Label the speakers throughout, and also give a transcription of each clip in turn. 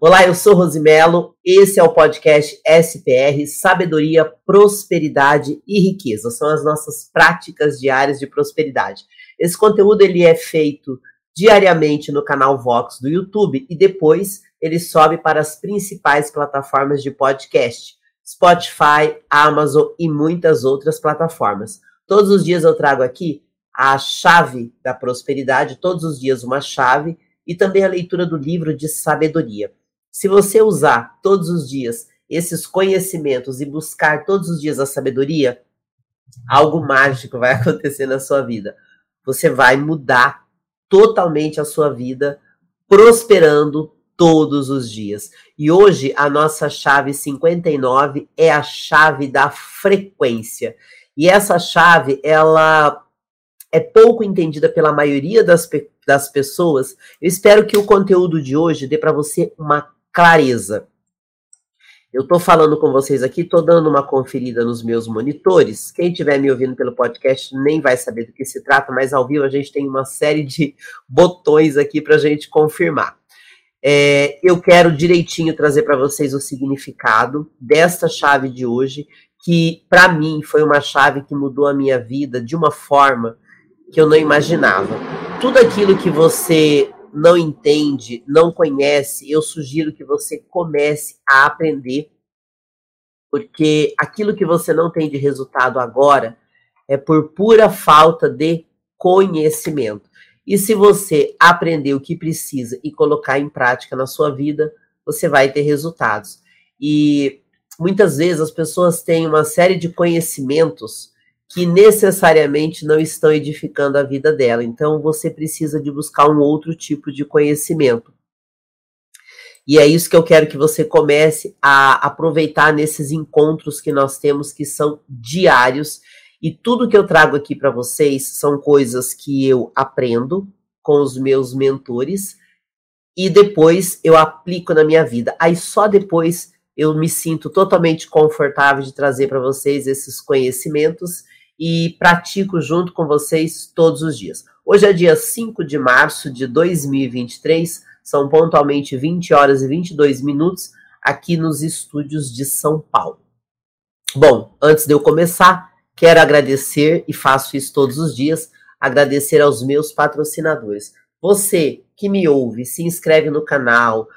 Speaker 1: Olá, eu sou Rosimelo. Esse é o podcast SPR Sabedoria, Prosperidade e Riqueza. São as nossas práticas diárias de prosperidade. Esse conteúdo ele é feito diariamente no canal Vox do YouTube e depois ele sobe para as principais plataformas de podcast: Spotify, Amazon e muitas outras plataformas. Todos os dias eu trago aqui a chave da prosperidade, todos os dias uma chave e também a leitura do livro de sabedoria. Se você usar todos os dias esses conhecimentos e buscar todos os dias a sabedoria, algo mágico vai acontecer na sua vida. Você vai mudar totalmente a sua vida, prosperando todos os dias. E hoje a nossa chave 59 é a chave da frequência. E essa chave, ela é pouco entendida pela maioria das, das pessoas. Eu espero que o conteúdo de hoje dê para você uma clareza. Eu estou falando com vocês aqui, estou dando uma conferida nos meus monitores. Quem estiver me ouvindo pelo podcast nem vai saber do que se trata, mas ao vivo a gente tem uma série de botões aqui para a gente confirmar. É, eu quero direitinho trazer para vocês o significado desta chave de hoje, que para mim foi uma chave que mudou a minha vida de uma forma que eu não imaginava. Tudo aquilo que você não entende, não conhece, eu sugiro que você comece a aprender, porque aquilo que você não tem de resultado agora é por pura falta de conhecimento. E se você aprender o que precisa e colocar em prática na sua vida, você vai ter resultados. E muitas vezes as pessoas têm uma série de conhecimentos que necessariamente não estão edificando a vida dela. Então você precisa de buscar um outro tipo de conhecimento. E é isso que eu quero que você comece a aproveitar nesses encontros que nós temos, que são diários. E tudo que eu trago aqui para vocês são coisas que eu aprendo com os meus mentores e depois eu aplico na minha vida. Aí só depois eu me sinto totalmente confortável de trazer para vocês esses conhecimentos e pratico junto com vocês todos os dias. Hoje é dia 5 de março de 2023, são pontualmente 20 horas e 22 minutos aqui nos estúdios de São Paulo. Bom, antes de eu começar, quero agradecer e faço isso todos os dias, agradecer aos meus patrocinadores. Você que me ouve, se inscreve no canal,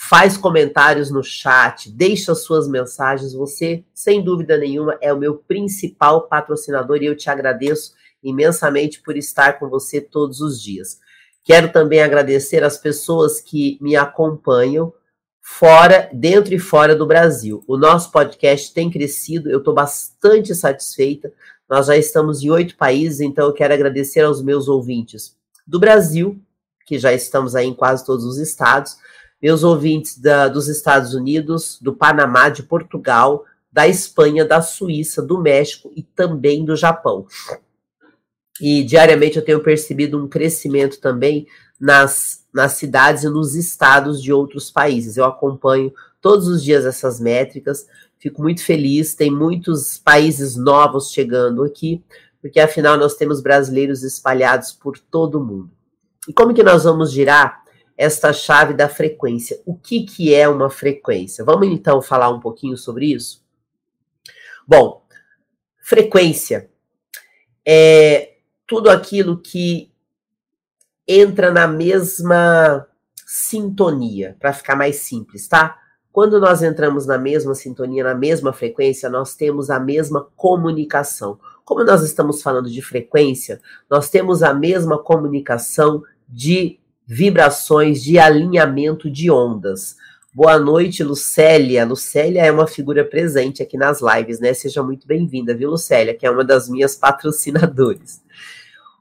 Speaker 1: faz comentários no chat, deixa suas mensagens. Você, sem dúvida nenhuma, é o meu principal patrocinador e eu te agradeço imensamente por estar com você todos os dias. Quero também agradecer as pessoas que me acompanham fora, dentro e fora do Brasil. O nosso podcast tem crescido, eu estou bastante satisfeita. Nós já estamos em oito países, então eu quero agradecer aos meus ouvintes do Brasil, que já estamos aí em quase todos os estados, meus ouvintes da, dos Estados Unidos, do Panamá, de Portugal, da Espanha, da Suíça, do México e também do Japão. E diariamente eu tenho percebido um crescimento também nas, nas cidades e nos estados de outros países. Eu acompanho todos os dias essas métricas, fico muito feliz. Tem muitos países novos chegando aqui, porque afinal nós temos brasileiros espalhados por todo o mundo. E como que nós vamos girar esta chave da frequência. O que, que é uma frequência? Vamos então falar um pouquinho sobre isso? Bom, frequência é tudo aquilo que entra na mesma sintonia, para ficar mais simples, tá? Quando nós entramos na mesma sintonia, na mesma frequência, nós temos a mesma comunicação. Como nós estamos falando de frequência, nós temos a mesma comunicação de vibrações de alinhamento de ondas. Boa noite, Lucélia. Lucélia é uma figura presente aqui nas lives, né? Seja muito bem-vinda, viu, Lucélia, que é uma das minhas patrocinadoras.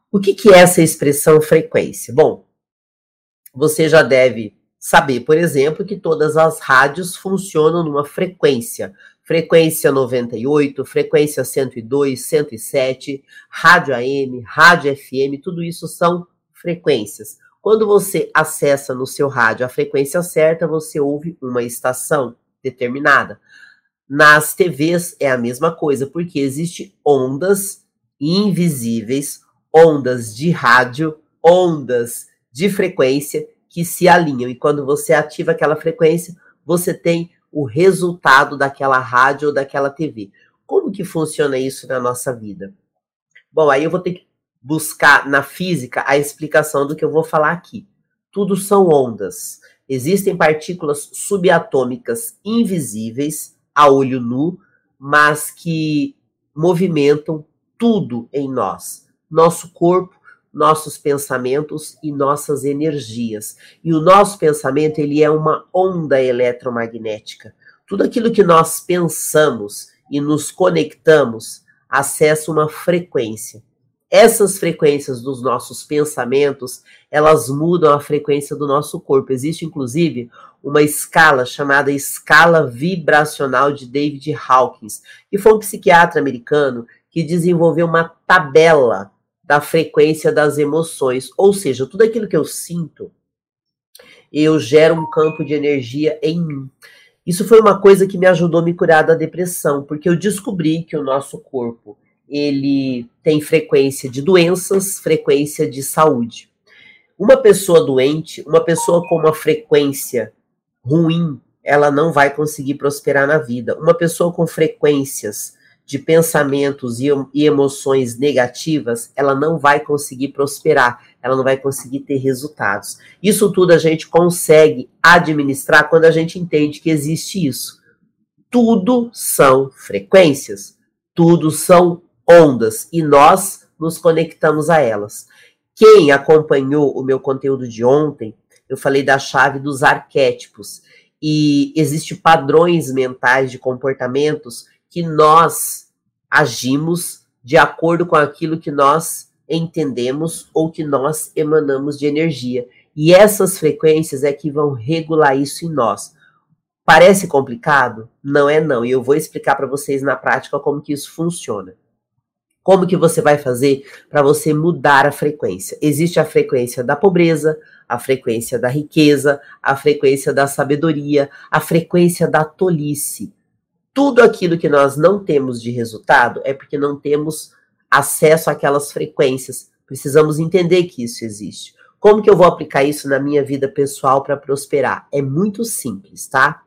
Speaker 1: O que, que é essa expressão frequência? Bom, você já deve saber, por exemplo, que todas as rádios funcionam numa frequência. Frequência 98, frequência 102, 107, rádio AM, rádio FM, tudo isso são frequências. Quando você acessa no seu rádio a frequência certa, você ouve uma estação determinada. Nas TVs é a mesma coisa, porque existe ondas invisíveis, ondas de rádio, ondas de frequência que se alinham. E quando você ativa aquela frequência, você tem o resultado daquela rádio ou daquela TV. Como que funciona isso na nossa vida? Bom, aí eu vou ter que buscar na física a explicação do que eu vou falar aqui. Tudo são ondas. Existem partículas subatômicas invisíveis a olho nu, mas que movimentam tudo em nós. Nosso corpo, nossos pensamentos e nossas energias. E o nosso pensamento, ele é uma onda eletromagnética. Tudo aquilo que nós pensamos e nos conectamos acessa uma frequência. Essas frequências dos nossos pensamentos, elas mudam a frequência do nosso corpo. Existe inclusive uma escala chamada escala vibracional de David Hawkins, que foi um psiquiatra americano que desenvolveu uma tabela da frequência das emoções, ou seja, tudo aquilo que eu sinto, eu gero um campo de energia em mim. Isso foi uma coisa que me ajudou a me curar da depressão, porque eu descobri que o nosso corpo, ele tem frequência de doenças, frequência de saúde. Uma pessoa doente, uma pessoa com uma frequência ruim, ela não vai conseguir prosperar na vida. Uma pessoa com frequências de pensamentos e, e emoções negativas, ela não vai conseguir prosperar, ela não vai conseguir ter resultados. Isso tudo a gente consegue administrar quando a gente entende que existe isso. Tudo são frequências, tudo são ondas e nós nos conectamos a elas. Quem acompanhou o meu conteúdo de ontem, eu falei da chave dos arquétipos e existe padrões mentais de comportamentos que nós agimos de acordo com aquilo que nós entendemos ou que nós emanamos de energia. E essas frequências é que vão regular isso em nós. Parece complicado? Não é não. E eu vou explicar para vocês na prática como que isso funciona. Como que você vai fazer para você mudar a frequência? Existe a frequência da pobreza, a frequência da riqueza, a frequência da sabedoria, a frequência da tolice tudo aquilo que nós não temos de resultado é porque não temos acesso àquelas frequências. Precisamos entender que isso existe. Como que eu vou aplicar isso na minha vida pessoal para prosperar? É muito simples, tá?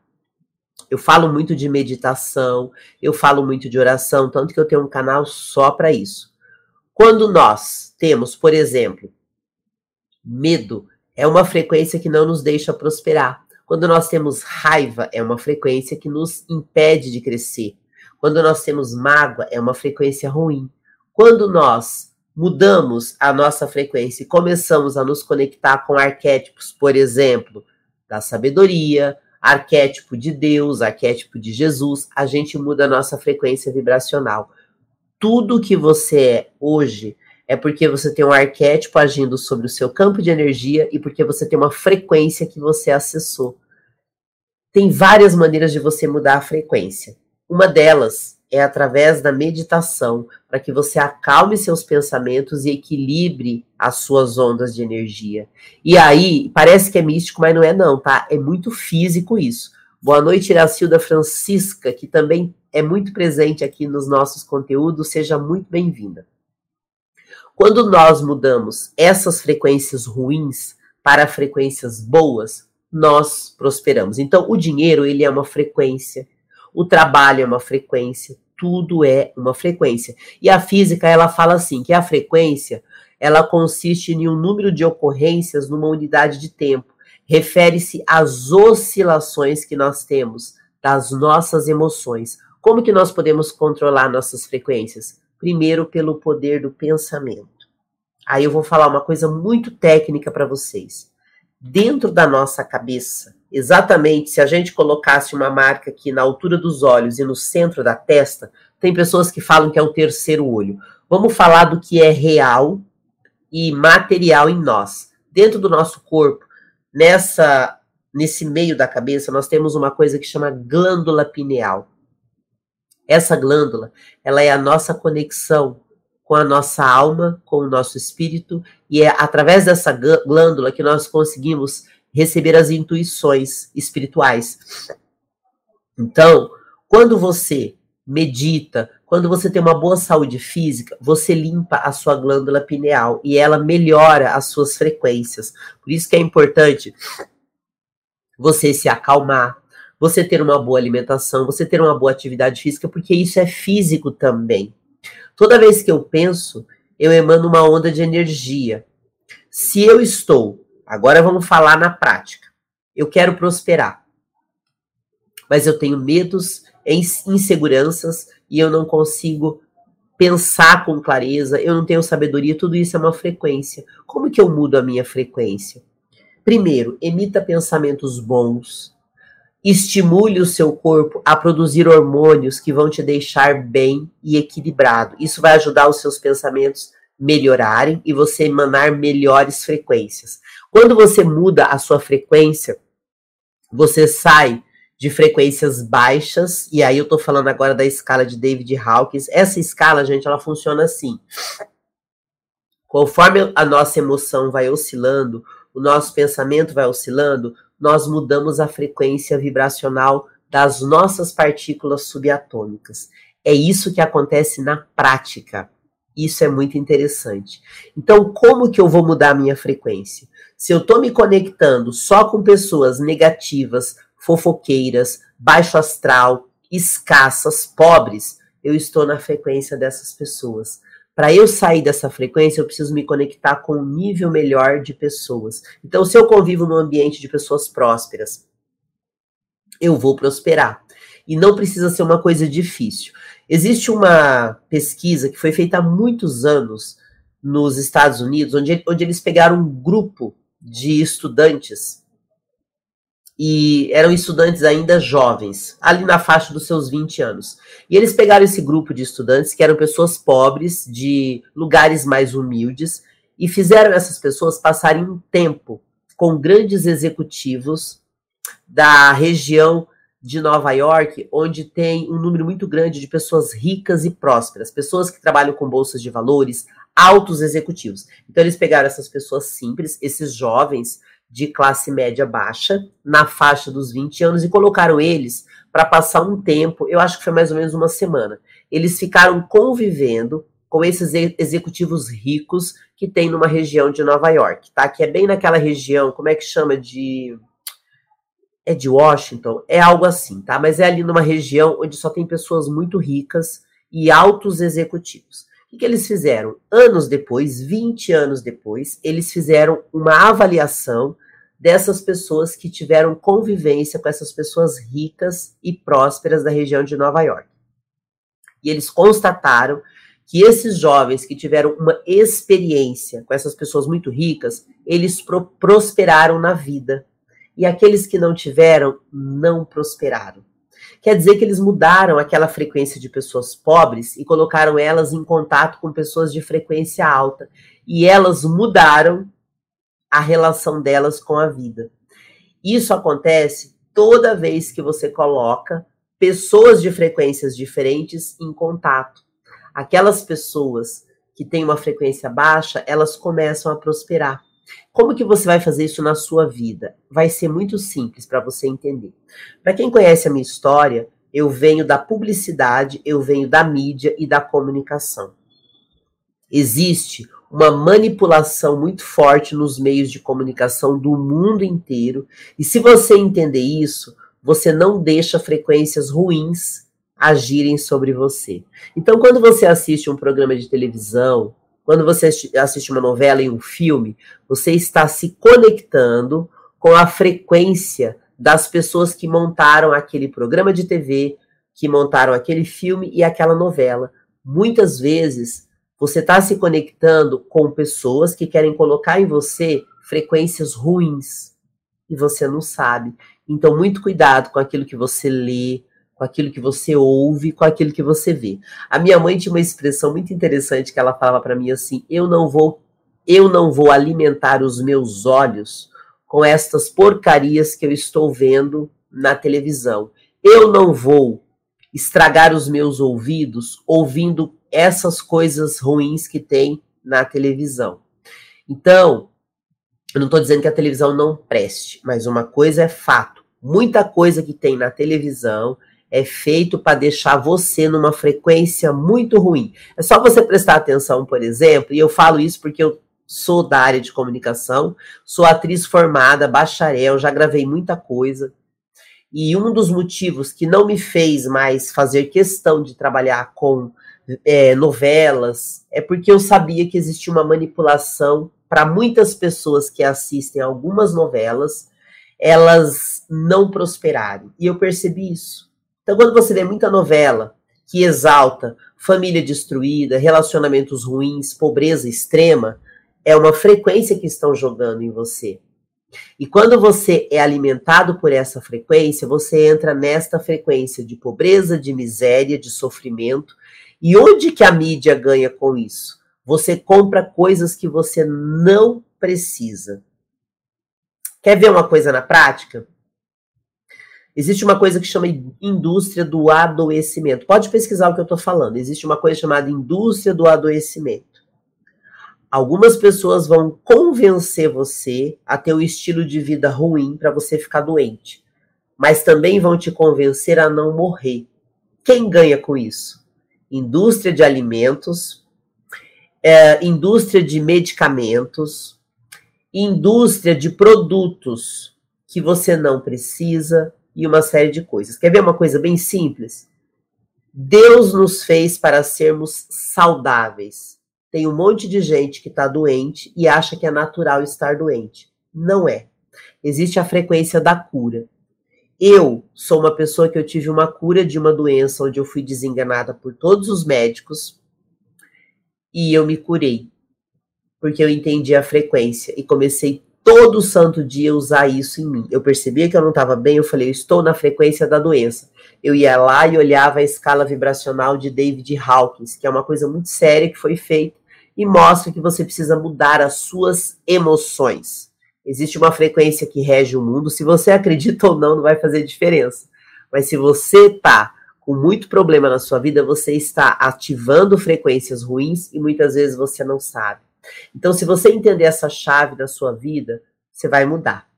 Speaker 1: Eu falo muito de meditação, eu falo muito de oração, tanto que eu tenho um canal só para isso. Quando nós temos, por exemplo, medo, é uma frequência que não nos deixa prosperar. Quando nós temos raiva, é uma frequência que nos impede de crescer. Quando nós temos mágoa, é uma frequência ruim. Quando nós mudamos a nossa frequência e começamos a nos conectar com arquétipos, por exemplo, da sabedoria, arquétipo de Deus, arquétipo de Jesus, a gente muda a nossa frequência vibracional. Tudo que você é hoje é porque você tem um arquétipo agindo sobre o seu campo de energia e porque você tem uma frequência que você acessou. Tem várias maneiras de você mudar a frequência. Uma delas é através da meditação, para que você acalme seus pensamentos e equilibre as suas ondas de energia. E aí, parece que é místico, mas não é não, tá? É muito físico isso. Boa noite, Iracilda Francisca, que também é muito presente aqui nos nossos conteúdos. Seja muito bem-vinda. Quando nós mudamos essas frequências ruins para frequências boas, nós prosperamos. Então, o dinheiro, ele é uma frequência, o trabalho é uma frequência, tudo é uma frequência. E a física, ela fala assim, que a frequência, ela consiste em um número de ocorrências numa unidade de tempo. Refere-se às oscilações que nós temos das nossas emoções. Como que nós podemos controlar nossas frequências? Primeiro, pelo poder do pensamento. Aí eu vou falar uma coisa muito técnica para vocês. Dentro da nossa cabeça, exatamente se a gente colocasse uma marca aqui na altura dos olhos e no centro da testa, tem pessoas que falam que é o terceiro olho. Vamos falar do que é real e material em nós. Dentro do nosso corpo, nessa nesse meio da cabeça, nós temos uma coisa que chama glândula pineal. Essa glândula, ela é a nossa conexão com a nossa alma, com o nosso espírito, e é através dessa glândula que nós conseguimos receber as intuições espirituais. Então, quando você medita, quando você tem uma boa saúde física, você limpa a sua glândula pineal e ela melhora as suas frequências. Por isso que é importante você se acalmar, você ter uma boa alimentação, você ter uma boa atividade física, porque isso é físico também. Toda vez que eu penso, eu emano uma onda de energia. Se eu estou, agora vamos falar na prática, eu quero prosperar, mas eu tenho medos, inseguranças e eu não consigo pensar com clareza, eu não tenho sabedoria, tudo isso é uma frequência. Como que eu mudo a minha frequência? Primeiro, emita pensamentos bons, estimule o seu corpo a produzir hormônios que vão te deixar bem e equilibrado. Isso vai ajudar os seus pensamentos melhorarem e você emanar melhores frequências. Quando você muda a sua frequência, você sai de frequências baixas, e aí eu tô falando agora da escala de David Hawkins. Essa escala, gente, ela funciona assim. Conforme a nossa emoção vai oscilando, o nosso pensamento vai oscilando, nós mudamos a frequência vibracional das nossas partículas subatômicas. É isso que acontece na prática. Isso é muito interessante. Então, como que eu vou mudar a minha frequência? Se eu estou me conectando só com pessoas negativas, fofoqueiras, baixo astral, escassas, pobres, eu estou na frequência dessas pessoas. Para eu sair dessa frequência, eu preciso me conectar com um nível melhor de pessoas. Então, se eu convivo num ambiente de pessoas prósperas, eu vou prosperar. E não precisa ser uma coisa difícil. Existe uma pesquisa que foi feita há muitos anos nos Estados Unidos, onde, onde eles pegaram um grupo de estudantes e eram estudantes ainda jovens, ali na faixa dos seus 20 anos. E eles pegaram esse grupo de estudantes, que eram pessoas pobres, de lugares mais humildes, e fizeram essas pessoas passarem um tempo com grandes executivos da região de Nova York, onde tem um número muito grande de pessoas ricas e prósperas, pessoas que trabalham com bolsas de valores, altos executivos. Então eles pegaram essas pessoas simples, esses jovens de classe média baixa, na faixa dos 20 anos, e colocaram eles para passar um tempo, eu acho que foi mais ou menos uma semana. Eles ficaram convivendo com esses executivos ricos que tem numa região de Nova York, tá? Que é bem naquela região, como é que chama de é de Washington, é algo assim, tá? Mas é ali numa região onde só tem pessoas muito ricas e altos executivos. O que eles fizeram? Anos depois, 20 anos depois, eles fizeram uma avaliação dessas pessoas que tiveram convivência com essas pessoas ricas e prósperas da região de Nova York. E eles constataram que esses jovens que tiveram uma experiência com essas pessoas muito ricas, eles pro prosperaram na vida. E aqueles que não tiveram, não prosperaram. Quer dizer que eles mudaram aquela frequência de pessoas pobres e colocaram elas em contato com pessoas de frequência alta. E elas mudaram a relação delas com a vida. Isso acontece toda vez que você coloca pessoas de frequências diferentes em contato. Aquelas pessoas que têm uma frequência baixa, elas começam a prosperar. Como que você vai fazer isso na sua vida? Vai ser muito simples para você entender. Para quem conhece a minha história, eu venho da publicidade, eu venho da mídia e da comunicação. Existe uma manipulação muito forte nos meios de comunicação do mundo inteiro, e se você entender isso, você não deixa frequências ruins agirem sobre você. Então, quando você assiste um programa de televisão, quando você assiste uma novela e um filme, você está se conectando com a frequência das pessoas que montaram aquele programa de TV, que montaram aquele filme e aquela novela. Muitas vezes você está se conectando com pessoas que querem colocar em você frequências ruins e você não sabe. Então, muito cuidado com aquilo que você lê, com aquilo que você ouve, com aquilo que você vê. A minha mãe tinha uma expressão muito interessante que ela falava para mim assim: "Eu não vou eu não vou alimentar os meus olhos com estas porcarias que eu estou vendo na televisão. Eu não vou estragar os meus ouvidos ouvindo essas coisas ruins que tem na televisão. Então, eu não estou dizendo que a televisão não preste, mas uma coisa é fato: muita coisa que tem na televisão é feito para deixar você numa frequência muito ruim. É só você prestar atenção, por exemplo, e eu falo isso porque eu sou da área de comunicação, sou atriz formada, bacharel, já gravei muita coisa. E um dos motivos que não me fez mais fazer questão de trabalhar com é, novelas é porque eu sabia que existia uma manipulação para muitas pessoas que assistem algumas novelas, elas não prosperarem. E eu percebi isso. Então, quando você vê muita novela que exalta família destruída, relacionamentos ruins, pobreza extrema, é uma frequência que estão jogando em você. E quando você é alimentado por essa frequência, você entra nesta frequência de pobreza, de miséria, de sofrimento. E onde que a mídia ganha com isso? Você compra coisas que você não precisa. Quer ver uma coisa na prática? Existe uma coisa que chama indústria do adoecimento. Pode pesquisar o que eu estou falando. Existe uma coisa chamada indústria do adoecimento. Algumas pessoas vão convencer você a ter um estilo de vida ruim para você ficar doente, mas também vão te convencer a não morrer. Quem ganha com isso? Indústria de alimentos, é, indústria de medicamentos, indústria de produtos que você não precisa e uma série de coisas. Quer ver uma coisa bem simples? Deus nos fez para sermos saudáveis. Tem um monte de gente que está doente e acha que é natural estar doente. Não é. Existe a frequência da cura. Eu sou uma pessoa que eu tive uma cura de uma doença onde eu fui desenganada por todos os médicos e eu me curei. Porque eu entendi a frequência e comecei todo santo dia usar isso em mim. Eu percebia que eu não estava bem, eu falei, eu estou na frequência da doença. Eu ia lá e olhava a escala vibracional de David Hawkins, que é uma coisa muito séria que foi feita e mostra que você precisa mudar as suas emoções. Existe uma frequência que rege o mundo, se você acredita ou não, não vai fazer diferença. Mas se você está com muito problema na sua vida, você está ativando frequências ruins e muitas vezes você não sabe. Então, se você entender essa chave da sua vida, você vai mudar.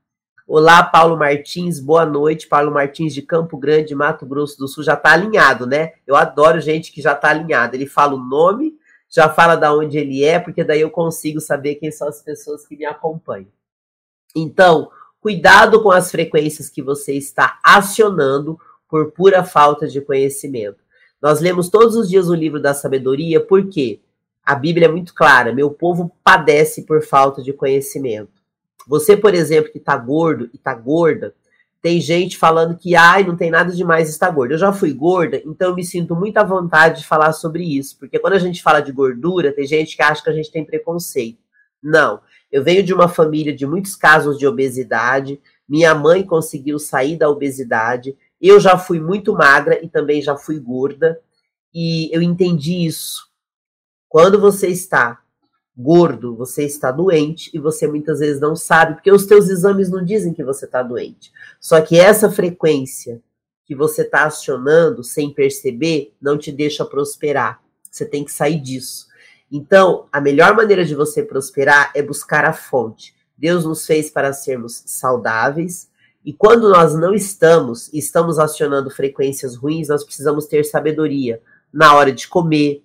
Speaker 1: Olá, Paulo Martins, boa noite. Paulo Martins de Campo Grande, Mato Grosso do Sul, já está alinhado, né? Eu adoro gente que já está alinhada. Ele fala o nome, já fala da onde ele é, porque daí eu consigo saber quem são as pessoas que me acompanham. Então, cuidado com as frequências que você está acionando por pura falta de conhecimento. Nós lemos todos os dias o livro da sabedoria, porque a Bíblia é muito clara: meu povo padece por falta de conhecimento. Você, por exemplo, que está gordo e está gorda, tem gente falando que, ai, não tem nada demais estar gorda. Eu já fui gorda, então eu me sinto muito à vontade de falar sobre isso. Porque quando a gente fala de gordura, tem gente que acha que a gente tem preconceito. Não. Eu venho de uma família de muitos casos de obesidade. Minha mãe conseguiu sair da obesidade. Eu já fui muito magra e também já fui gorda. E eu entendi isso. Quando você está gordo, você está doente e você muitas vezes não sabe, porque os teus exames não dizem que você está doente. Só que essa frequência que você está acionando sem perceber não te deixa prosperar. Você tem que sair disso. Então, a melhor maneira de você prosperar é buscar a fonte. Deus nos fez para sermos saudáveis, e quando nós não estamos, estamos acionando frequências ruins, nós precisamos ter sabedoria na hora de comer,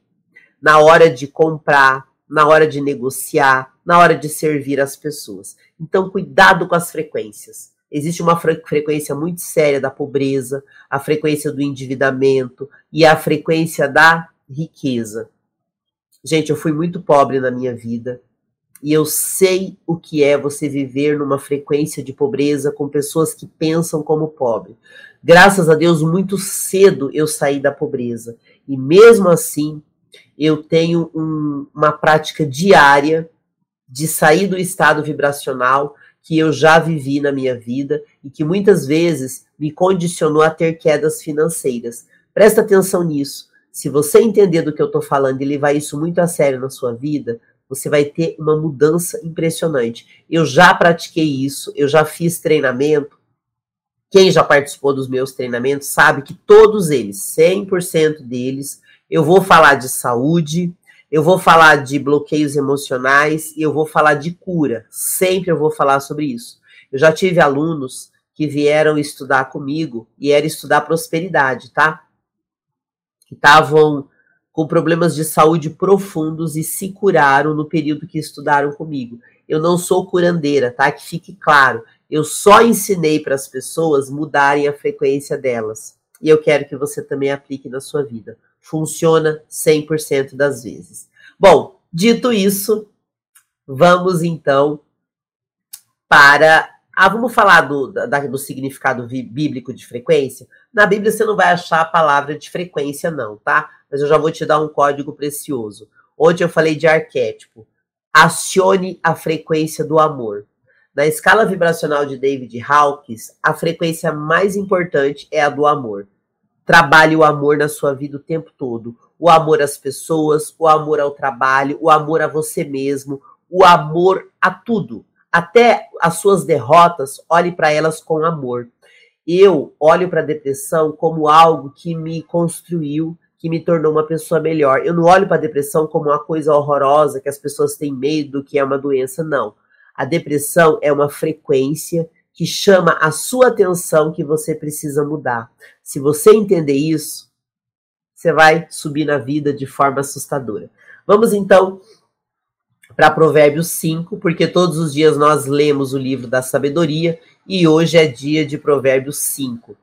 Speaker 1: na hora de comprar, na hora de negociar, na hora de servir as pessoas. Então, cuidado com as frequências. Existe uma fre frequência muito séria da pobreza, a frequência do endividamento e a frequência da riqueza. Gente, eu fui muito pobre na minha vida e eu sei o que é você viver numa frequência de pobreza com pessoas que pensam como pobre. Graças a Deus, muito cedo eu saí da pobreza e mesmo assim eu tenho um, uma prática diária de sair do estado vibracional que eu já vivi na minha vida e que muitas vezes me condicionou a ter quedas financeiras. Presta atenção nisso. Se você entender do que eu estou falando e levar isso muito a sério na sua vida, você vai ter uma mudança impressionante. Eu já pratiquei isso, eu já fiz treinamento. Quem já participou dos meus treinamentos sabe que todos eles, 100% deles, eu vou falar de saúde, eu vou falar de bloqueios emocionais e eu vou falar de cura. Sempre eu vou falar sobre isso. Eu já tive alunos que vieram estudar comigo e era estudar prosperidade, tá? Que estavam com problemas de saúde profundos e se curaram no período que estudaram comigo. Eu não sou curandeira, tá? Que fique claro. Eu só ensinei para as pessoas mudarem a frequência delas. E eu quero que você também aplique na sua vida. Funciona 100% das vezes. Bom, dito isso, vamos então para. Ah, vamos falar do, da, do significado bíblico de frequência? Na Bíblia você não vai achar a palavra de frequência, não, tá? Mas eu já vou te dar um código precioso. Ontem eu falei de arquétipo. Acione a frequência do amor. Na escala vibracional de David Hawkins, a frequência mais importante é a do amor. Trabalhe o amor na sua vida o tempo todo. O amor às pessoas, o amor ao trabalho, o amor a você mesmo, o amor a tudo. Até as suas derrotas, olhe para elas com amor. Eu olho para a depressão como algo que me construiu, que me tornou uma pessoa melhor. Eu não olho para a depressão como uma coisa horrorosa que as pessoas têm medo, que é uma doença, não. A depressão é uma frequência que chama a sua atenção que você precisa mudar. Se você entender isso, você vai subir na vida de forma assustadora. Vamos então para Provérbios 5, porque todos os dias nós lemos o livro da sabedoria e hoje é dia de Provérbios 5.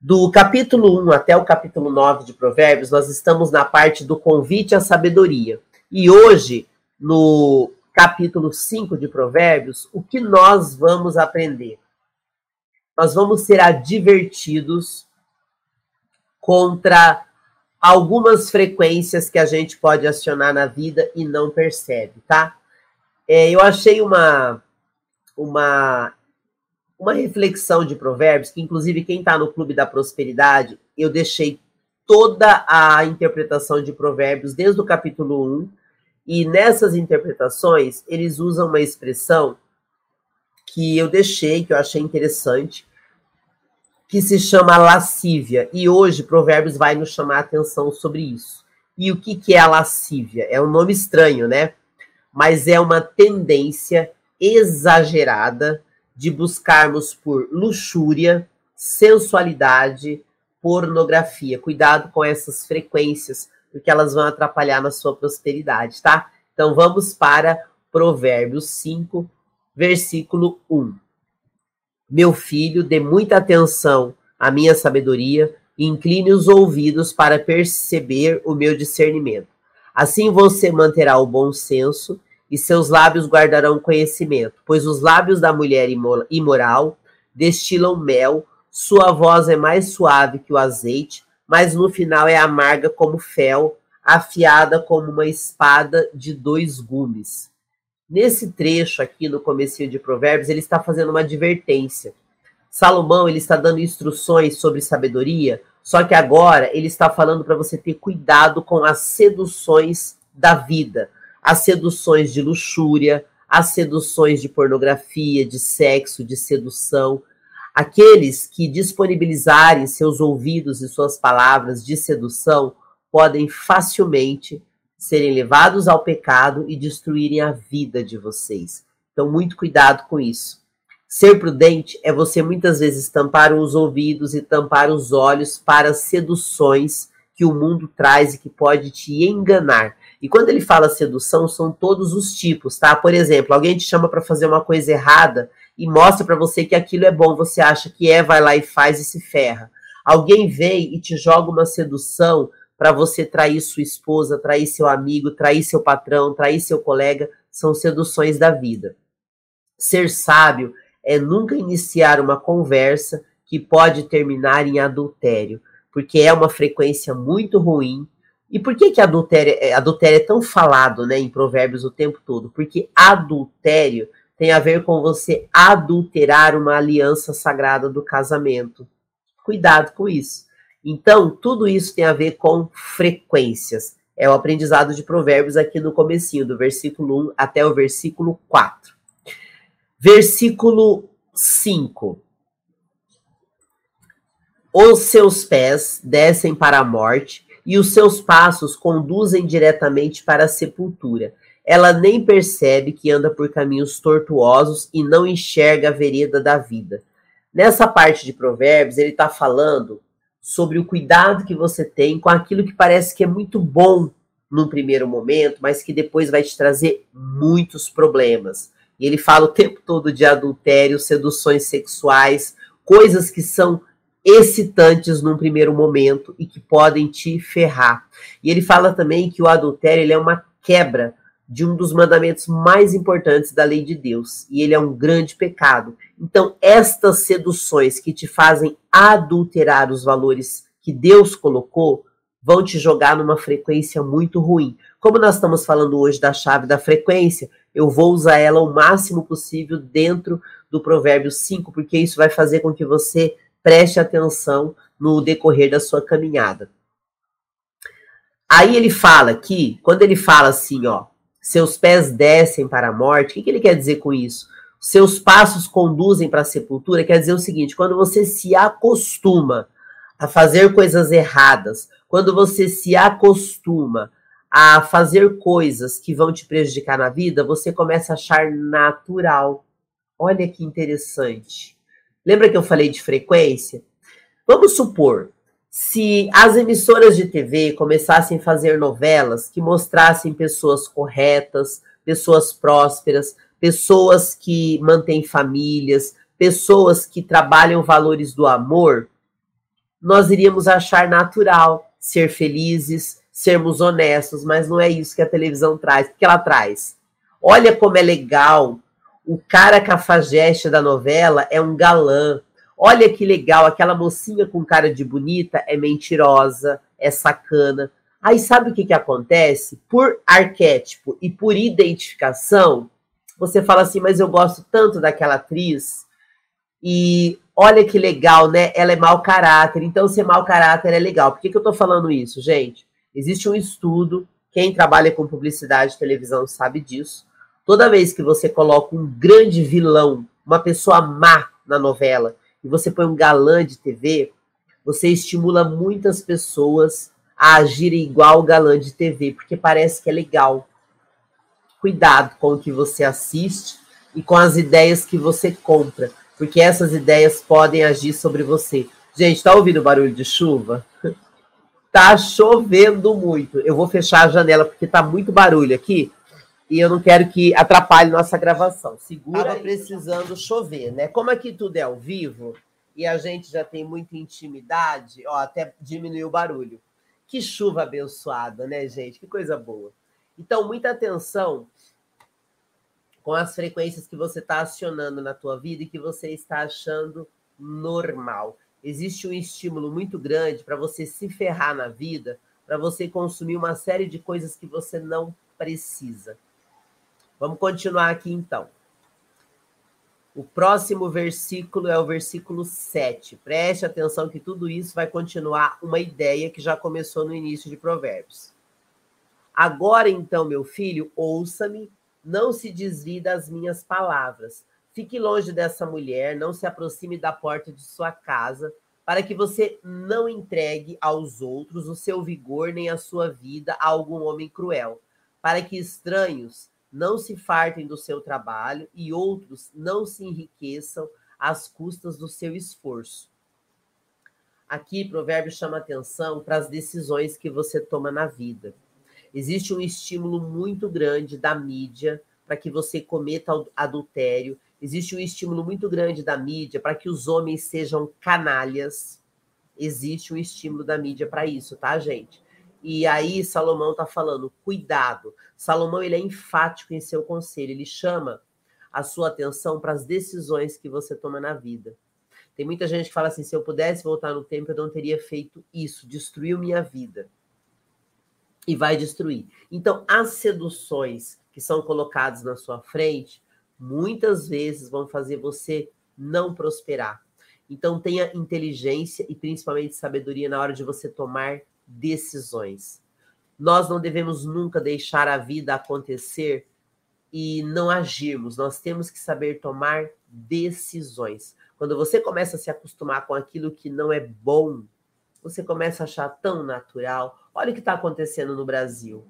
Speaker 1: Do capítulo 1 até o capítulo 9 de Provérbios, nós estamos na parte do convite à sabedoria. E hoje, no capítulo 5 de Provérbios, o que nós vamos aprender? Nós vamos ser advertidos contra algumas frequências que a gente pode acionar na vida e não percebe, tá? É, eu achei uma, uma, uma reflexão de provérbios, que inclusive quem está no Clube da Prosperidade, eu deixei toda a interpretação de provérbios desde o capítulo 1, e nessas interpretações eles usam uma expressão que eu deixei, que eu achei interessante, que se chama lascívia. E hoje Provérbios vai nos chamar a atenção sobre isso. E o que, que é a lascívia? É um nome estranho, né? Mas é uma tendência exagerada de buscarmos por luxúria, sensualidade, pornografia. Cuidado com essas frequências, porque elas vão atrapalhar na sua prosperidade, tá? Então vamos para Provérbios 5, versículo 1. Meu filho, dê muita atenção à minha sabedoria e incline os ouvidos para perceber o meu discernimento. Assim você manterá o bom senso e seus lábios guardarão conhecimento, pois os lábios da mulher imoral destilam mel, sua voz é mais suave que o azeite, mas no final é amarga como fel, afiada como uma espada de dois gumes. Nesse trecho aqui no começo de Provérbios, ele está fazendo uma advertência. Salomão, ele está dando instruções sobre sabedoria, só que agora ele está falando para você ter cuidado com as seduções da vida, as seduções de luxúria, as seduções de pornografia, de sexo, de sedução. Aqueles que disponibilizarem seus ouvidos e suas palavras de sedução podem facilmente serem levados ao pecado e destruírem a vida de vocês. Então, muito cuidado com isso. Ser prudente é você muitas vezes tampar os ouvidos e tampar os olhos para seduções que o mundo traz e que pode te enganar. E quando ele fala sedução, são todos os tipos, tá? Por exemplo, alguém te chama para fazer uma coisa errada e mostra para você que aquilo é bom, você acha que é, vai lá e faz e se ferra. Alguém vem e te joga uma sedução para você trair sua esposa, trair seu amigo, trair seu patrão, trair seu colega, são seduções da vida. Ser sábio é nunca iniciar uma conversa que pode terminar em adultério, porque é uma frequência muito ruim. E por que que adultério, é, adultério é tão falado né, em provérbios o tempo todo? Porque adultério tem a ver com você adulterar uma aliança sagrada do casamento. Cuidado com isso. Então, tudo isso tem a ver com frequências. É o aprendizado de Provérbios aqui no comecinho, do versículo 1 até o versículo 4. Versículo 5. Os seus pés descem para a morte e os seus passos conduzem diretamente para a sepultura. Ela nem percebe que anda por caminhos tortuosos e não enxerga a vereda da vida Nessa parte de Provérbios, ele está falando sobre o cuidado que você tem com aquilo que parece que é muito bom num primeiro momento, mas que depois vai te trazer muitos problemas. E ele fala o tempo todo de adultério, seduções sexuais, coisas que são excitantes num primeiro momento e que podem te ferrar. E ele fala também que o adultério é uma quebra de um dos mandamentos mais importantes da lei de Deus, e ele é um grande pecado. Então, estas seduções que te fazem adulterar os valores que Deus colocou vão te jogar numa frequência muito ruim. Como nós estamos falando hoje da chave da frequência, eu vou usar ela o máximo possível dentro do Provérbio 5, porque isso vai fazer com que você preste atenção no decorrer da sua caminhada. Aí ele fala que, quando ele fala assim, ó, seus pés descem para a morte, o que, que ele quer dizer com isso? Seus passos conduzem para a sepultura, quer dizer o seguinte: quando você se acostuma a fazer coisas erradas, quando você se acostuma a fazer coisas que vão te prejudicar na vida, você começa a achar natural. Olha que interessante. Lembra que eu falei de frequência? Vamos supor, se as emissoras de TV começassem a fazer novelas que mostrassem pessoas corretas, pessoas prósperas, pessoas que mantêm famílias, pessoas que trabalham valores do amor, nós iríamos achar natural ser felizes, sermos honestos, mas não é isso que a televisão traz. O que ela traz? Olha como é legal. O cara cafajeste da novela é um galã. Olha que legal, aquela mocinha com cara de bonita é mentirosa, é sacana. Aí sabe o que, que acontece? Por arquétipo e por identificação, você fala assim, mas eu gosto tanto daquela atriz. E olha que legal, né? Ela é mau caráter. Então, ser mau caráter é legal. Por que, que eu tô falando isso, gente? Existe um estudo, quem trabalha com publicidade e televisão sabe disso. Toda vez que você coloca um grande vilão, uma pessoa má na novela, e você põe um galã de TV, você estimula muitas pessoas a agirem igual o galã de TV, porque parece que é legal. Cuidado com o que você assiste e com as ideias que você compra, porque essas ideias podem agir sobre você. Gente, tá ouvindo o barulho de chuva? Tá chovendo muito. Eu vou fechar a janela porque tá muito barulho aqui e eu não quero que atrapalhe nossa gravação. Segura. Tava precisando chover, né? Como aqui tudo é ao vivo e a gente já tem muita intimidade, ó, até diminuiu o barulho. Que chuva abençoada, né, gente? Que coisa boa. Então, muita atenção com as frequências que você está acionando na tua vida e que você está achando normal existe um estímulo muito grande para você se ferrar na vida, para você consumir uma série de coisas que você não precisa. Vamos continuar aqui então. O próximo versículo é o versículo 7. Preste atenção que tudo isso vai continuar uma ideia que já começou no início de Provérbios. Agora então, meu filho, ouça-me, não se desvie das minhas palavras Fique longe dessa mulher, não se aproxime da porta de sua casa, para que você não entregue aos outros o seu vigor nem a sua vida a algum homem cruel, para que estranhos não se fartem do seu trabalho e outros não se enriqueçam às custas do seu esforço. Aqui, provérbio chama atenção para as decisões que você toma na vida. Existe um estímulo muito grande da mídia para que você cometa adultério Existe um estímulo muito grande da mídia para que os homens sejam canalhas. Existe um estímulo da mídia para isso, tá, gente? E aí Salomão está falando, cuidado. Salomão ele é enfático em seu conselho, ele chama a sua atenção para as decisões que você toma na vida. Tem muita gente que fala assim: se eu pudesse voltar no tempo, eu não teria feito isso, destruiu minha vida. E vai destruir. Então, as seduções que são colocadas na sua frente muitas vezes vão fazer você não prosperar. Então tenha inteligência e principalmente sabedoria na hora de você tomar decisões. Nós não devemos nunca deixar a vida acontecer e não agirmos. Nós temos que saber tomar decisões. Quando você começa a se acostumar com aquilo que não é bom, você começa a achar tão natural. Olha o que está acontecendo no Brasil.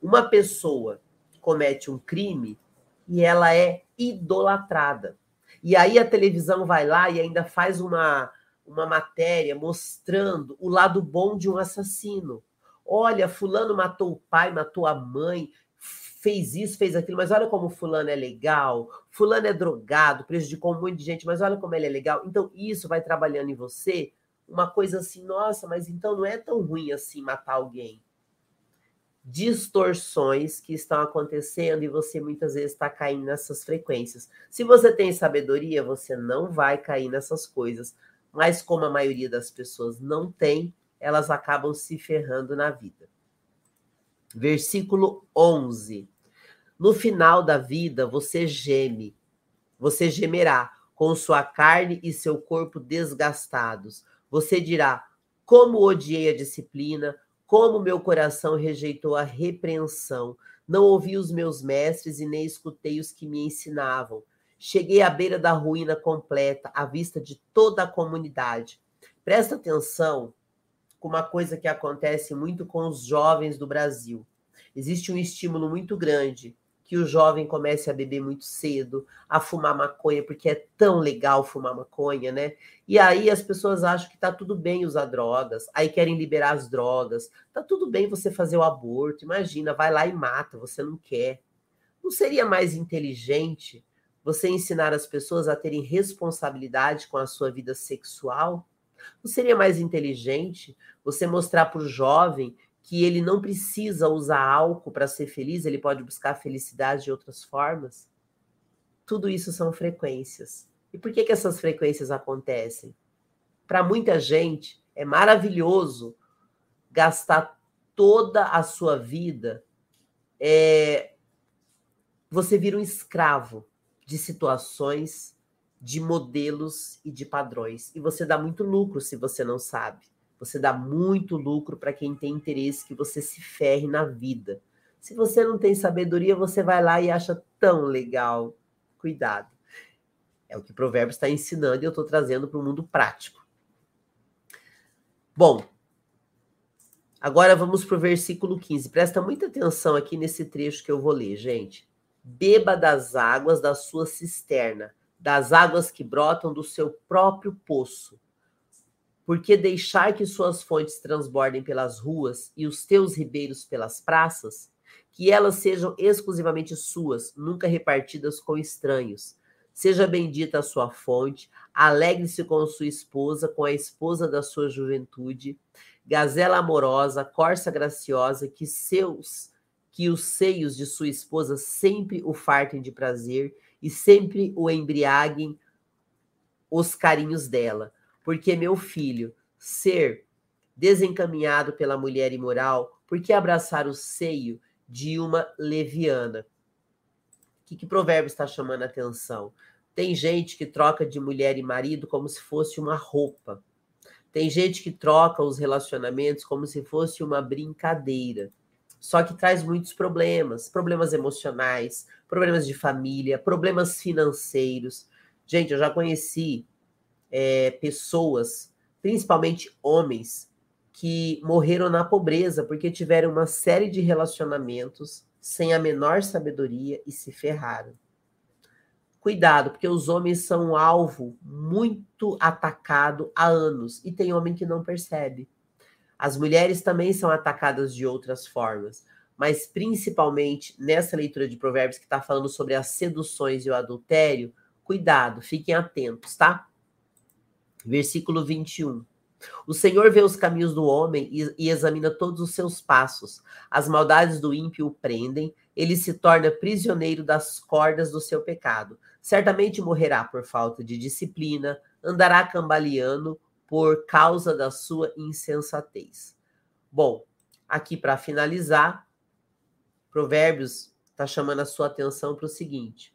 Speaker 1: Uma pessoa comete um crime e ela é idolatrada. E aí a televisão vai lá e ainda faz uma, uma matéria mostrando o lado bom de um assassino. Olha, fulano matou o pai, matou a mãe, fez isso, fez aquilo, mas olha como fulano é legal, fulano é drogado, prejudicou um monte de gente, mas olha como ele é legal. Então isso vai trabalhando em você uma coisa assim, nossa, mas então não é tão ruim assim matar alguém distorções que estão acontecendo e você muitas vezes está caindo nessas frequências. Se você tem sabedoria, você não vai cair nessas coisas. Mas como a maioria das pessoas não tem, elas acabam se ferrando na vida. Versículo 11. No final da vida, você geme, você gemerá com sua carne e seu corpo desgastados. Você dirá: Como odiei a disciplina, como meu coração rejeitou a repreensão, não ouvi os meus mestres e nem escutei os que me ensinavam. Cheguei à beira da ruína completa, à vista de toda a comunidade. Presta atenção com uma coisa que acontece muito com os jovens do Brasil. Existe um estímulo muito grande que o jovem comece a beber muito cedo, a fumar maconha, porque é tão legal fumar maconha, né? E aí as pessoas acham que tá tudo bem usar drogas, aí querem liberar as drogas. Tá tudo bem você fazer o aborto, imagina, vai lá e mata, você não quer. Não seria mais inteligente você ensinar as pessoas a terem responsabilidade com a sua vida sexual? Não seria mais inteligente você mostrar para o jovem que ele não precisa usar álcool para ser feliz, ele pode buscar felicidade de outras formas. Tudo isso são frequências. E por que, que essas frequências acontecem? Para muita gente, é maravilhoso gastar toda a sua vida. É... Você vira um escravo de situações, de modelos e de padrões. E você dá muito lucro se você não sabe. Você dá muito lucro para quem tem interesse que você se ferre na vida. Se você não tem sabedoria, você vai lá e acha tão legal. Cuidado. É o que o provérbio está ensinando e eu estou trazendo para o mundo prático. Bom, agora vamos para o versículo 15. Presta muita atenção aqui nesse trecho que eu vou ler, gente. Beba das águas da sua cisterna, das águas que brotam do seu próprio poço. Porque deixar que suas fontes transbordem pelas ruas e os teus ribeiros pelas praças, que elas sejam exclusivamente suas, nunca repartidas com estranhos. Seja bendita a sua fonte, alegre-se com sua esposa, com a esposa da sua juventude, gazela amorosa, corça graciosa, que seus que os seios de sua esposa sempre o fartem de prazer e sempre o embriaguem os carinhos dela porque meu filho, ser desencaminhado pela mulher imoral, por que abraçar o seio de uma leviana? O que, que provérbio está chamando a atenção? Tem gente que troca de mulher e marido como se fosse uma roupa. Tem gente que troca os relacionamentos como se fosse uma brincadeira. Só que traz muitos problemas, problemas emocionais, problemas de família, problemas financeiros. Gente, eu já conheci é, pessoas, principalmente homens, que morreram na pobreza porque tiveram uma série de relacionamentos sem a menor sabedoria e se ferraram. Cuidado, porque os homens são um alvo muito atacado há anos e tem homem que não percebe. As mulheres também são atacadas de outras formas, mas principalmente nessa leitura de Provérbios que está falando sobre as seduções e o adultério, cuidado, fiquem atentos, tá? Versículo 21. O Senhor vê os caminhos do homem e, e, examina todos os seus passos. As maldades do ímpio o prendem, ele se torna prisioneiro das cordas do seu pecado. Certamente morrerá por falta de disciplina, andará cambaleando por causa da sua insensatez. Bom, aqui para finalizar, Provérbios está chamando a sua atenção para o seguinte: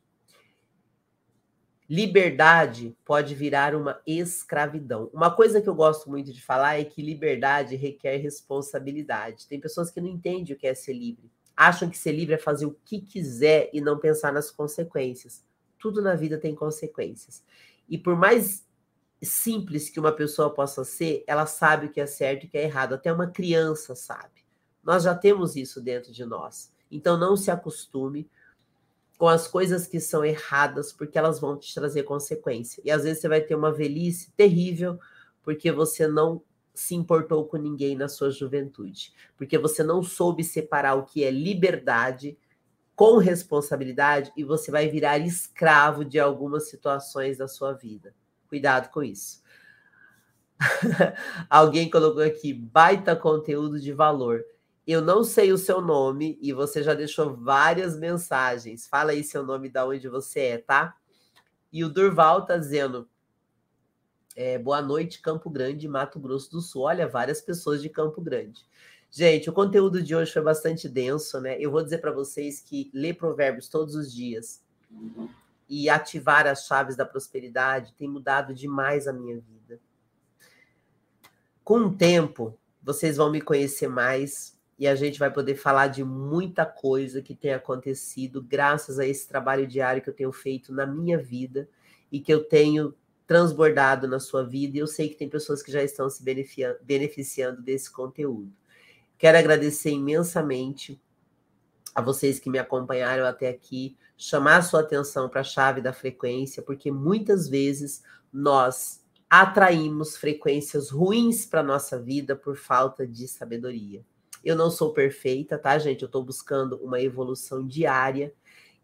Speaker 1: liberdade pode virar uma escravidão. Uma coisa que eu gosto muito de falar é que liberdade requer responsabilidade. Tem pessoas que não entendem o que é ser livre. Acham que ser livre é fazer o que quiser e não pensar nas consequências. Tudo na vida tem consequências. E por mais simples que uma pessoa possa ser, ela sabe o que é certo e o que é errado. Até uma criança sabe. Nós já temos isso dentro de nós. Então não se acostume com as coisas que são erradas, porque elas vão te trazer consequência. E às vezes você vai ter uma velhice terrível, porque você não se importou com ninguém na sua juventude, porque você não soube separar o que é liberdade com responsabilidade e você vai virar escravo de algumas situações da sua vida. Cuidado com isso. Alguém colocou aqui baita conteúdo de valor. Eu não sei o seu nome e você já deixou várias mensagens. Fala aí seu nome da onde você é, tá? E o Durval tá dizendo: é, boa noite, Campo Grande, Mato Grosso do Sul. Olha, várias pessoas de Campo Grande. Gente, o conteúdo de hoje foi bastante denso, né? Eu vou dizer para vocês que ler provérbios todos os dias e ativar as chaves da prosperidade tem mudado demais a minha vida. Com o tempo, vocês vão me conhecer mais e a gente vai poder falar de muita coisa que tem acontecido graças a esse trabalho diário que eu tenho feito na minha vida e que eu tenho transbordado na sua vida. E eu sei que tem pessoas que já estão se beneficiando desse conteúdo. Quero agradecer imensamente a vocês que me acompanharam até aqui, chamar a sua atenção para a chave da frequência, porque muitas vezes nós atraímos frequências ruins para nossa vida por falta de sabedoria. Eu não sou perfeita, tá, gente? Eu estou buscando uma evolução diária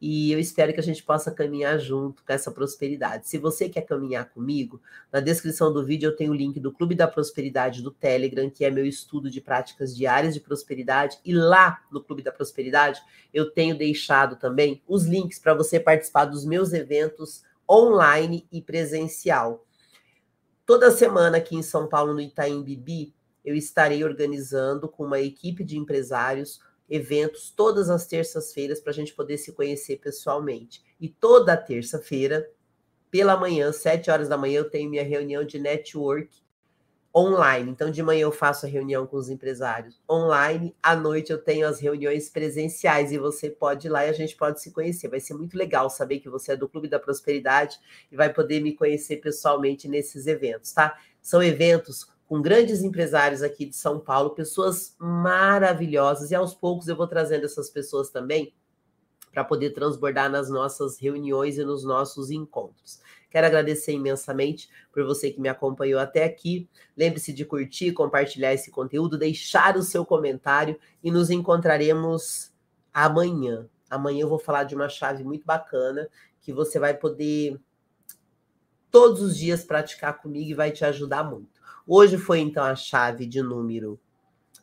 Speaker 1: e eu espero que a gente possa caminhar junto com essa prosperidade. Se você quer caminhar comigo, na descrição do vídeo eu tenho o link do Clube da Prosperidade do Telegram, que é meu estudo de práticas diárias de prosperidade, e lá no Clube da Prosperidade eu tenho deixado também os links para você participar dos meus eventos online e presencial. Toda semana aqui em São Paulo, no Itaim Bibi, eu estarei organizando com uma equipe de empresários eventos todas as terças-feiras para a gente poder se conhecer pessoalmente. E toda terça-feira, pela manhã, sete horas da manhã, eu tenho minha reunião de network online. Então, de manhã eu faço a reunião com os empresários online, à noite eu tenho as reuniões presenciais e você pode ir lá e a gente pode se conhecer. Vai ser muito legal saber que você é do Clube da Prosperidade e vai poder me conhecer pessoalmente nesses eventos, tá? São eventos com grandes empresários aqui de São Paulo, pessoas maravilhosas, e aos poucos eu vou trazendo essas pessoas também para poder transbordar nas nossas reuniões e nos nossos encontros. Quero agradecer imensamente por você que me acompanhou até aqui. Lembre-se de curtir, compartilhar esse conteúdo, deixar o seu comentário e nos encontraremos amanhã. Amanhã eu vou falar de uma chave muito bacana que você vai poder todos os dias praticar comigo e vai te ajudar muito. Hoje foi então a chave de número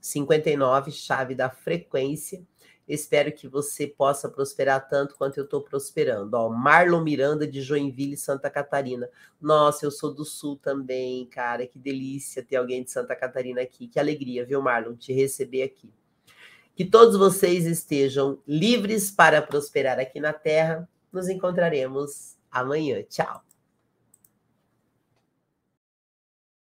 Speaker 1: 59, chave da frequência. Espero que você possa prosperar tanto quanto eu estou prosperando. Ó, Marlon Miranda de Joinville, Santa Catarina. Nossa, eu sou do Sul também, cara. Que delícia ter alguém de Santa Catarina aqui. Que alegria, viu, Marlon, te receber aqui. Que todos vocês estejam livres para prosperar aqui na Terra. Nos encontraremos amanhã. Tchau.